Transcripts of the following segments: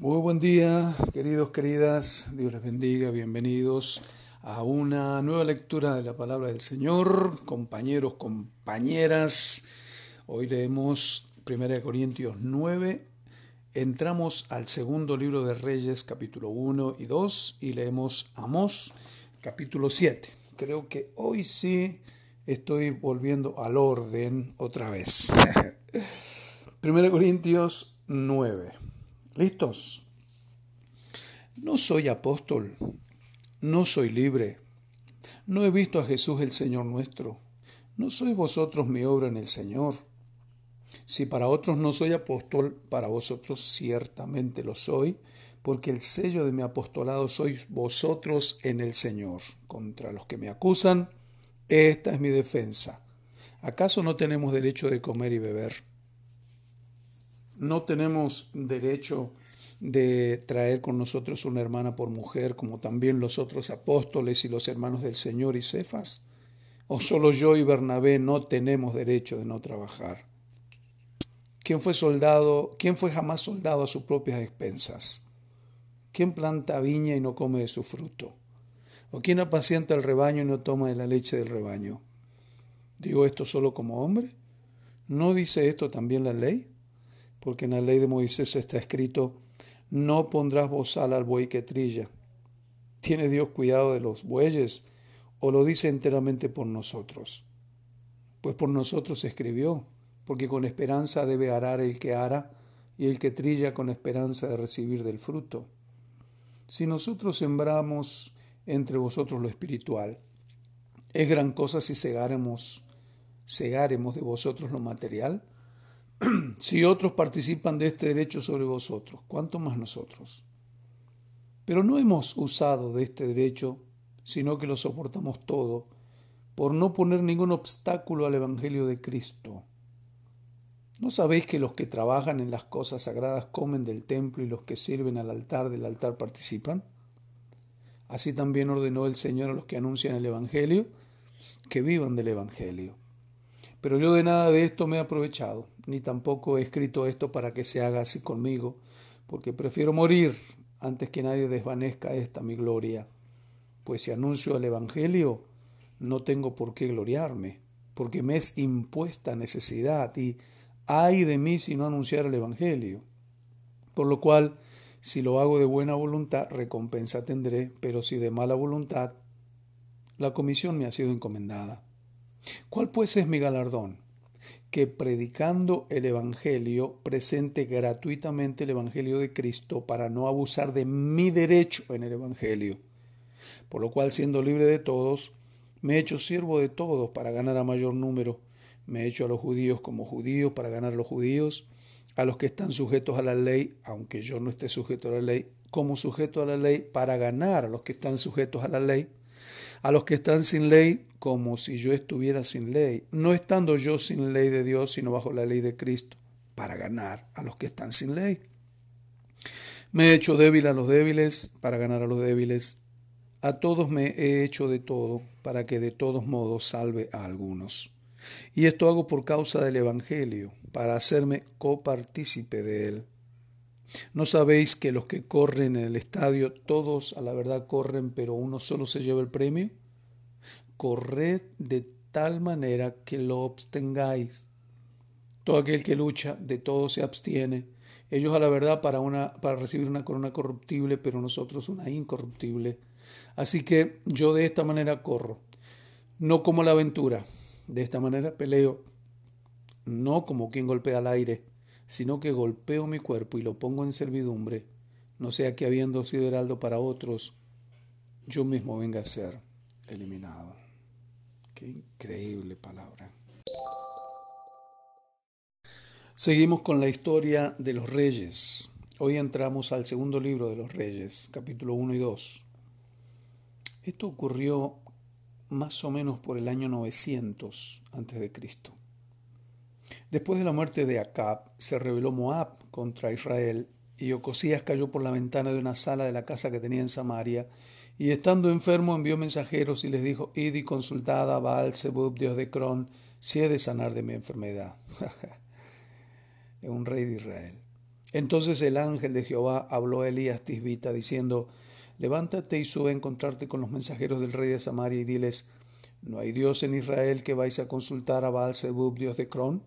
Muy buen día, queridos, queridas. Dios les bendiga. Bienvenidos a una nueva lectura de la palabra del Señor. Compañeros, compañeras. Hoy leemos 1 Corintios 9. Entramos al segundo libro de Reyes, capítulo 1 y 2, y leemos Amós, capítulo 7. Creo que hoy sí estoy volviendo al orden otra vez. 1 Corintios 9. ¿Listos? No soy apóstol, no soy libre, no he visto a Jesús el Señor nuestro, no sois vosotros mi obra en el Señor. Si para otros no soy apóstol, para vosotros ciertamente lo soy, porque el sello de mi apostolado sois vosotros en el Señor. Contra los que me acusan, esta es mi defensa. ¿Acaso no tenemos derecho de comer y beber? No tenemos derecho de traer con nosotros una hermana por mujer, como también los otros apóstoles y los hermanos del Señor y Cefas. ¿O solo yo y Bernabé no tenemos derecho de no trabajar? ¿Quién fue soldado? ¿Quién fue jamás soldado a sus propias expensas? ¿Quién planta viña y no come de su fruto? ¿O quién apacienta el rebaño y no toma de la leche del rebaño? ¿Digo esto solo como hombre? ¿No dice esto también la ley? Porque en la ley de Moisés está escrito, no pondrás bozal al buey que trilla. ¿Tiene Dios cuidado de los bueyes o lo dice enteramente por nosotros? Pues por nosotros escribió, porque con esperanza debe arar el que ara y el que trilla con esperanza de recibir del fruto. Si nosotros sembramos entre vosotros lo espiritual, es gran cosa si cegaremos, cegaremos de vosotros lo material, si otros participan de este derecho sobre vosotros, ¿cuánto más nosotros? Pero no hemos usado de este derecho, sino que lo soportamos todo, por no poner ningún obstáculo al Evangelio de Cristo. ¿No sabéis que los que trabajan en las cosas sagradas comen del templo y los que sirven al altar del altar participan? Así también ordenó el Señor a los que anuncian el Evangelio que vivan del Evangelio. Pero yo de nada de esto me he aprovechado, ni tampoco he escrito esto para que se haga así conmigo, porque prefiero morir antes que nadie desvanezca esta mi gloria. Pues si anuncio el Evangelio, no tengo por qué gloriarme, porque me es impuesta necesidad y ay de mí si no anunciar el Evangelio. Por lo cual, si lo hago de buena voluntad, recompensa tendré, pero si de mala voluntad, la comisión me ha sido encomendada. ¿Cuál pues es mi galardón? Que predicando el Evangelio presente gratuitamente el Evangelio de Cristo para no abusar de mi derecho en el Evangelio. Por lo cual, siendo libre de todos, me he hecho siervo de todos para ganar a mayor número. Me he hecho a los judíos como judíos para ganar a los judíos, a los que están sujetos a la ley, aunque yo no esté sujeto a la ley, como sujeto a la ley para ganar a los que están sujetos a la ley a los que están sin ley como si yo estuviera sin ley, no estando yo sin ley de Dios, sino bajo la ley de Cristo, para ganar a los que están sin ley. Me he hecho débil a los débiles para ganar a los débiles. A todos me he hecho de todo para que de todos modos salve a algunos. Y esto hago por causa del Evangelio, para hacerme copartícipe de él. ¿No sabéis que los que corren en el estadio, todos a la verdad corren, pero uno solo se lleva el premio? Corred de tal manera que lo obtengáis. Todo aquel que lucha, de todo se abstiene. Ellos a la verdad para, una, para recibir una corona corruptible, pero nosotros una incorruptible. Así que yo de esta manera corro, no como la aventura, de esta manera peleo, no como quien golpea al aire sino que golpeo mi cuerpo y lo pongo en servidumbre, no sea que habiendo sido heraldo para otros, yo mismo venga a ser eliminado. Qué increíble palabra. Seguimos con la historia de los reyes. Hoy entramos al segundo libro de los reyes, capítulo 1 y 2. Esto ocurrió más o menos por el año 900 antes de Cristo. Después de la muerte de Acab, se rebeló Moab contra Israel, y Ocosías cayó por la ventana de una sala de la casa que tenía en Samaria, y estando enfermo envió mensajeros y les dijo, id y consultad a Baal Zebub, dios de Cron, si he de sanar de mi enfermedad. un rey de Israel. Entonces el ángel de Jehová habló a Elías Tisbita, diciendo, Levántate y sube a encontrarte con los mensajeros del rey de Samaria y diles, ¿no hay Dios en Israel que vais a consultar a Baal Zebub, Dios de Cron?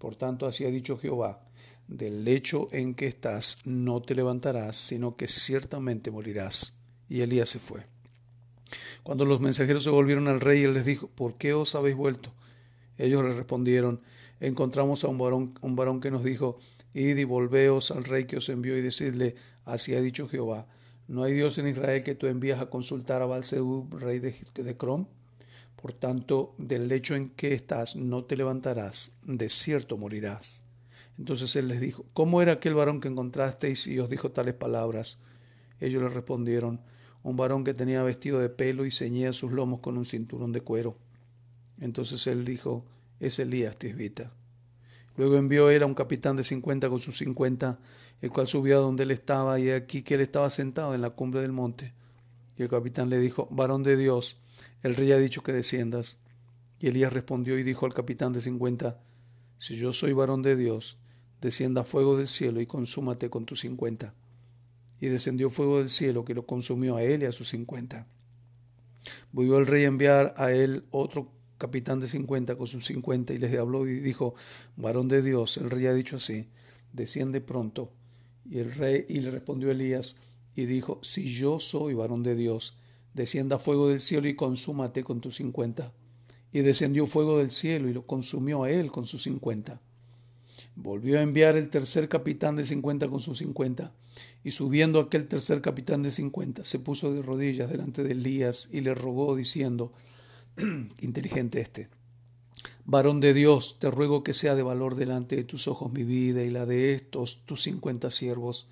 Por tanto, así ha dicho Jehová, del lecho en que estás no te levantarás, sino que ciertamente morirás. Y Elías se fue. Cuando los mensajeros se volvieron al rey, él les dijo, ¿por qué os habéis vuelto? Ellos le respondieron, encontramos a un varón, un varón que nos dijo, id y volveos al rey que os envió y decidle, así ha dicho Jehová, ¿no hay Dios en Israel que tú envías a consultar a Balsebub, rey de, de Crom? Por tanto, del lecho en que estás no te levantarás, de cierto morirás. Entonces él les dijo, ¿cómo era aquel varón que encontrasteis y os dijo tales palabras? Ellos le respondieron, un varón que tenía vestido de pelo y ceñía sus lomos con un cinturón de cuero. Entonces él dijo, es Elías Tisbita. Luego envió él a un capitán de cincuenta con sus cincuenta, el cual subió a donde él estaba, y aquí que él estaba sentado en la cumbre del monte. Y el capitán le dijo, varón de Dios, el rey ha dicho que desciendas. Y Elías respondió y dijo al capitán de cincuenta, si yo soy varón de Dios, descienda fuego del cielo y consúmate con tus cincuenta. Y descendió fuego del cielo que lo consumió a él y a sus cincuenta. Volvió el rey a enviar a él otro capitán de cincuenta con sus cincuenta y les habló y dijo, varón de Dios, el rey ha dicho así, desciende pronto. Y el rey y le respondió Elías y dijo, si yo soy varón de Dios, descienda fuego del cielo y consúmate con tus cincuenta. Y descendió fuego del cielo y lo consumió a él con sus cincuenta. Volvió a enviar el tercer capitán de cincuenta con sus cincuenta, y subiendo aquel tercer capitán de cincuenta, se puso de rodillas delante de Elías y le rogó, diciendo, inteligente este. Varón de Dios, te ruego que sea de valor delante de tus ojos mi vida y la de estos tus cincuenta siervos.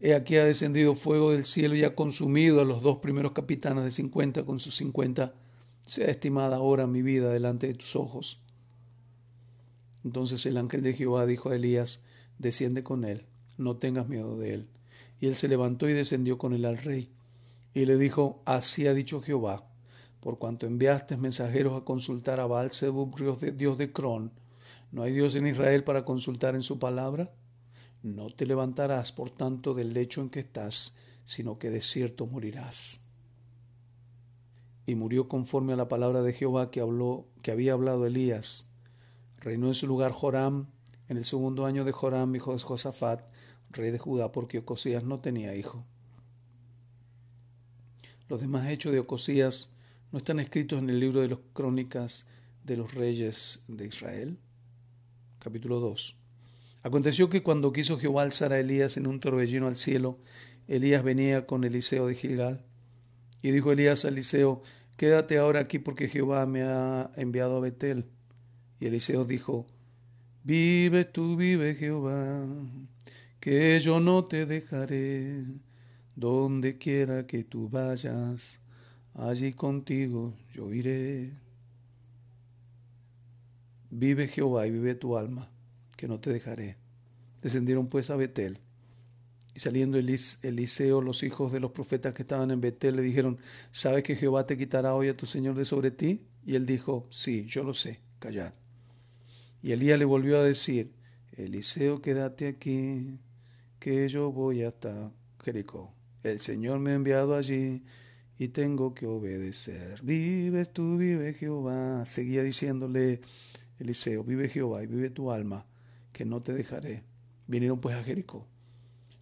He aquí ha descendido fuego del cielo y ha consumido a los dos primeros capitanes de cincuenta con sus cincuenta. Sea estimada ahora mi vida delante de tus ojos. Entonces el ángel de Jehová dijo a Elías, desciende con él, no tengas miedo de él. Y él se levantó y descendió con él al rey. Y le dijo, así ha dicho Jehová, por cuanto enviaste mensajeros a consultar a Baal Dios de, Dios de Cron, ¿no hay Dios en Israel para consultar en su palabra? No te levantarás, por tanto, del lecho en que estás, sino que de cierto morirás. Y murió conforme a la palabra de Jehová que habló, que había hablado Elías. Reinó en su lugar Joram, en el segundo año de Joram, hijo de Josafat, rey de Judá, porque Ocosías no tenía hijo. Los demás hechos de Ocosías ¿No están escritos en el libro de las crónicas de los reyes de Israel? Capítulo 2. Aconteció que cuando quiso Jehová alzar a Elías en un torbellino al cielo, Elías venía con Eliseo de Gilgal. Y dijo Elías a Eliseo, quédate ahora aquí porque Jehová me ha enviado a Betel. Y Eliseo dijo, vive tú, vive Jehová, que yo no te dejaré, donde quiera que tú vayas allí contigo yo iré. Vive Jehová y vive tu alma, que no te dejaré. Descendieron pues a Betel. Y saliendo Eliseo, los hijos de los profetas que estaban en Betel le dijeron, ¿sabes que Jehová te quitará hoy a tu Señor de sobre ti? Y él dijo, sí, yo lo sé, callad. Y Elías le volvió a decir, Eliseo, quédate aquí, que yo voy hasta Jericó. El Señor me ha enviado allí y tengo que obedecer. Vive tú, vive Jehová. Seguía diciéndole Eliseo, vive Jehová y vive tu alma, que no te dejaré. Vinieron pues a Jericó.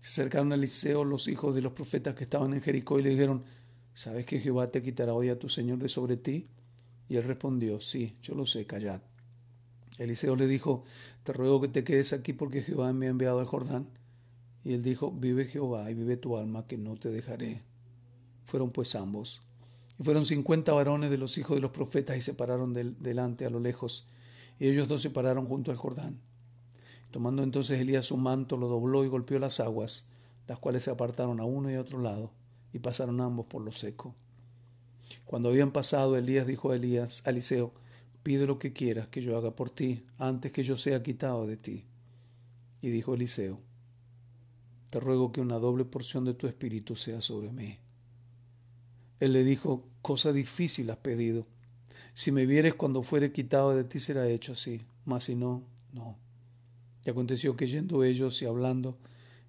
Se acercaron a Eliseo los hijos de los profetas que estaban en Jericó y le dijeron, ¿sabes que Jehová te quitará hoy a tu Señor de sobre ti? Y él respondió, sí, yo lo sé, callad. Eliseo le dijo, te ruego que te quedes aquí porque Jehová me ha enviado al Jordán. Y él dijo, vive Jehová y vive tu alma, que no te dejaré. Fueron pues ambos. Y fueron cincuenta varones de los hijos de los profetas y se pararon delante a lo lejos. Y ellos dos se pararon junto al Jordán. Tomando entonces Elías su manto, lo dobló y golpeó las aguas, las cuales se apartaron a uno y a otro lado, y pasaron ambos por lo seco. Cuando habían pasado, Elías dijo a Elías, a Eliseo, pide lo que quieras que yo haga por ti, antes que yo sea quitado de ti. Y dijo Eliseo, te ruego que una doble porción de tu espíritu sea sobre mí. Él le dijo, cosa difícil has pedido. Si me vieres cuando fuere quitado de ti será hecho así, mas si no, no. Y aconteció que yendo ellos y hablando,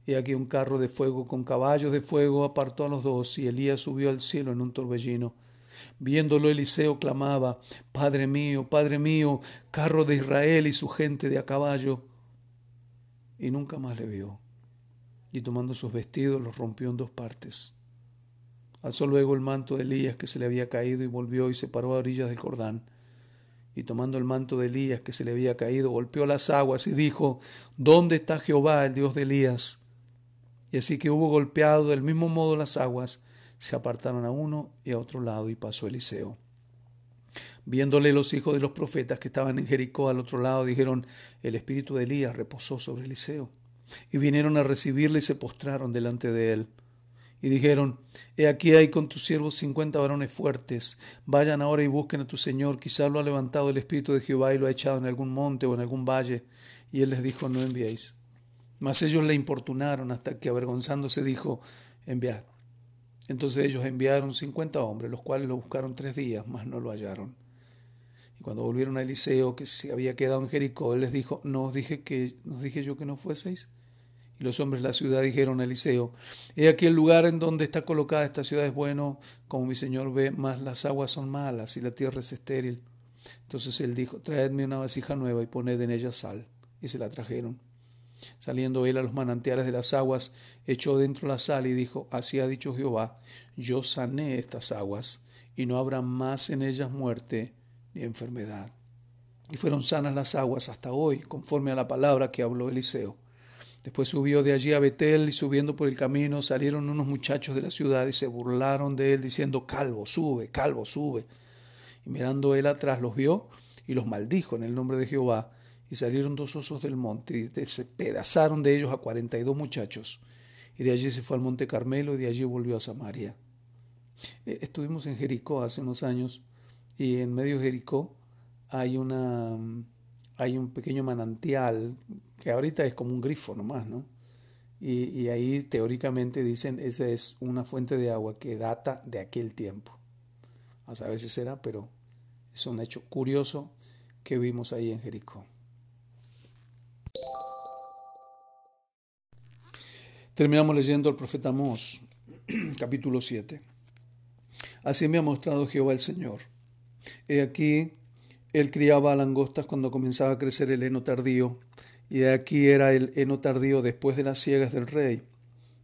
y aquí un carro de fuego con caballos de fuego apartó a los dos, y Elías subió al cielo en un torbellino. Viéndolo Eliseo clamaba, Padre mío, Padre mío, carro de Israel y su gente de a caballo. Y nunca más le vio. Y tomando sus vestidos los rompió en dos partes. Alzó luego el manto de Elías que se le había caído y volvió y se paró a orillas del Jordán y tomando el manto de Elías que se le había caído, golpeó las aguas y dijo, ¿Dónde está Jehová, el Dios de Elías? Y así que hubo golpeado del mismo modo las aguas, se apartaron a uno y a otro lado y pasó Eliseo. Viéndole los hijos de los profetas que estaban en Jericó al otro lado, dijeron, el espíritu de Elías reposó sobre Eliseo. Y vinieron a recibirle y se postraron delante de él y dijeron, He aquí hay con tus siervos cincuenta varones fuertes, vayan ahora y busquen a tu Señor, quizá lo ha levantado el Espíritu de Jehová y lo ha echado en algún monte o en algún valle. Y él les dijo, no enviéis. Mas ellos le importunaron hasta que avergonzándose dijo, enviad. Entonces ellos enviaron cincuenta hombres, los cuales lo buscaron tres días, mas no lo hallaron. Y cuando volvieron a Eliseo, que se había quedado en Jericó, él les dijo, ¿no os dije, que, ¿nos dije yo que no fueseis? Y los hombres de la ciudad dijeron a Eliseo, he aquí el lugar en donde está colocada esta ciudad es bueno, como mi señor ve, mas las aguas son malas y la tierra es estéril. Entonces él dijo, traedme una vasija nueva y poned en ella sal. Y se la trajeron. Saliendo él a los manantiales de las aguas, echó dentro la sal y dijo, así ha dicho Jehová, yo sané estas aguas, y no habrá más en ellas muerte ni enfermedad. Y fueron sanas las aguas hasta hoy, conforme a la palabra que habló Eliseo. Después subió de allí a Betel y subiendo por el camino salieron unos muchachos de la ciudad y se burlaron de él diciendo, Calvo, sube, Calvo, sube. Y mirando él atrás los vio y los maldijo en el nombre de Jehová. Y salieron dos osos del monte y se pedazaron de ellos a cuarenta y dos muchachos. Y de allí se fue al monte Carmelo y de allí volvió a Samaria. Eh, estuvimos en Jericó hace unos años y en medio de Jericó hay una hay un pequeño manantial, que ahorita es como un grifo nomás, ¿no? Y, ahí teóricamente dicen, esa es una fuente de agua que data de aquel tiempo. A saber si será, pero es un hecho curioso que vimos ahí en Jericó. Terminamos leyendo el profeta Amós, capítulo 7. Así me ha mostrado Jehová el Señor. He aquí él criaba langostas cuando comenzaba a crecer el heno tardío, y aquí era el heno tardío después de las ciegas del rey.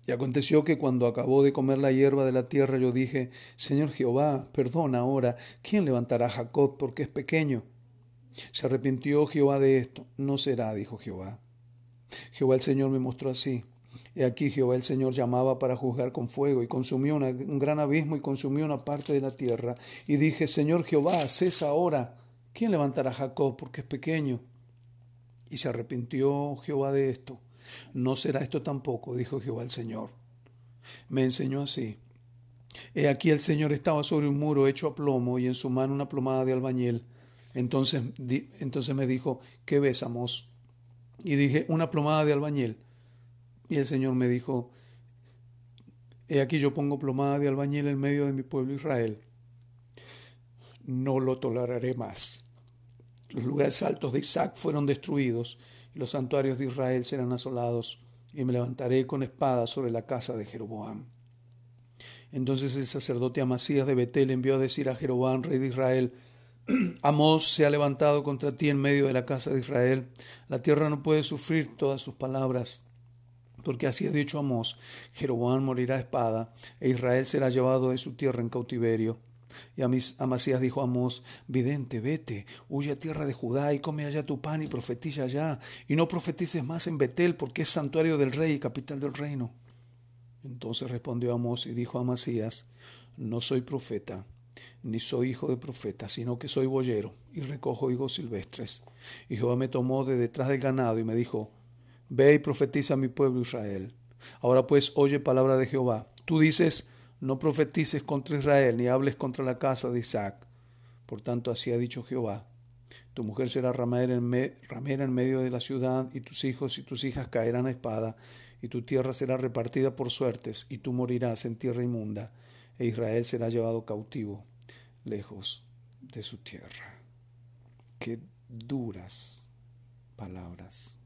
Y aconteció que cuando acabó de comer la hierba de la tierra, yo dije, Señor Jehová, perdona ahora, ¿quién levantará a Jacob porque es pequeño? Se arrepintió Jehová de esto. No será, dijo Jehová. Jehová el Señor me mostró así. Y aquí Jehová el Señor llamaba para juzgar con fuego, y consumió un gran abismo y consumió una parte de la tierra. Y dije, Señor Jehová, cesa ahora. ¿Quién levantará a Jacob porque es pequeño? Y se arrepintió Jehová de esto. No será esto tampoco, dijo Jehová el Señor. Me enseñó así. He aquí el Señor estaba sobre un muro hecho a plomo y en su mano una plomada de albañil. Entonces, entonces me dijo, ¿qué ves, Amos? Y dije, una plomada de albañil. Y el Señor me dijo, he aquí yo pongo plomada de albañil en medio de mi pueblo Israel. No lo toleraré más. Los lugares altos de Isaac fueron destruidos y los santuarios de Israel serán asolados y me levantaré con espada sobre la casa de Jeroboam. Entonces el sacerdote Amasías de Betel envió a decir a Jeroboam, rey de Israel, Amós se ha levantado contra ti en medio de la casa de Israel. La tierra no puede sufrir todas sus palabras. Porque así ha dicho Amós, Jeroboam morirá a espada, e Israel será llevado de su tierra en cautiverio. Y Amasías dijo a Amós, vidente, vete, huye a tierra de Judá y come allá tu pan y profetiza allá, y no profetices más en Betel, porque es santuario del rey y capital del reino. Entonces respondió Amós y dijo a Amasías, no soy profeta, ni soy hijo de profeta, sino que soy boyero y recojo higos silvestres. Y Jehová me tomó de detrás del ganado y me dijo, ve y profetiza a mi pueblo Israel. Ahora pues oye palabra de Jehová. Tú dices, no profetices contra Israel, ni hables contra la casa de Isaac. Por tanto, así ha dicho Jehová. Tu mujer será ramera en, medio de la ciudad, y tus hijos y tus hijas caerán a espada, y tu tierra será repartida por suertes, y tú morirás en tierra inmunda, e Israel será llevado cautivo, lejos de su tierra. Qué duras palabras.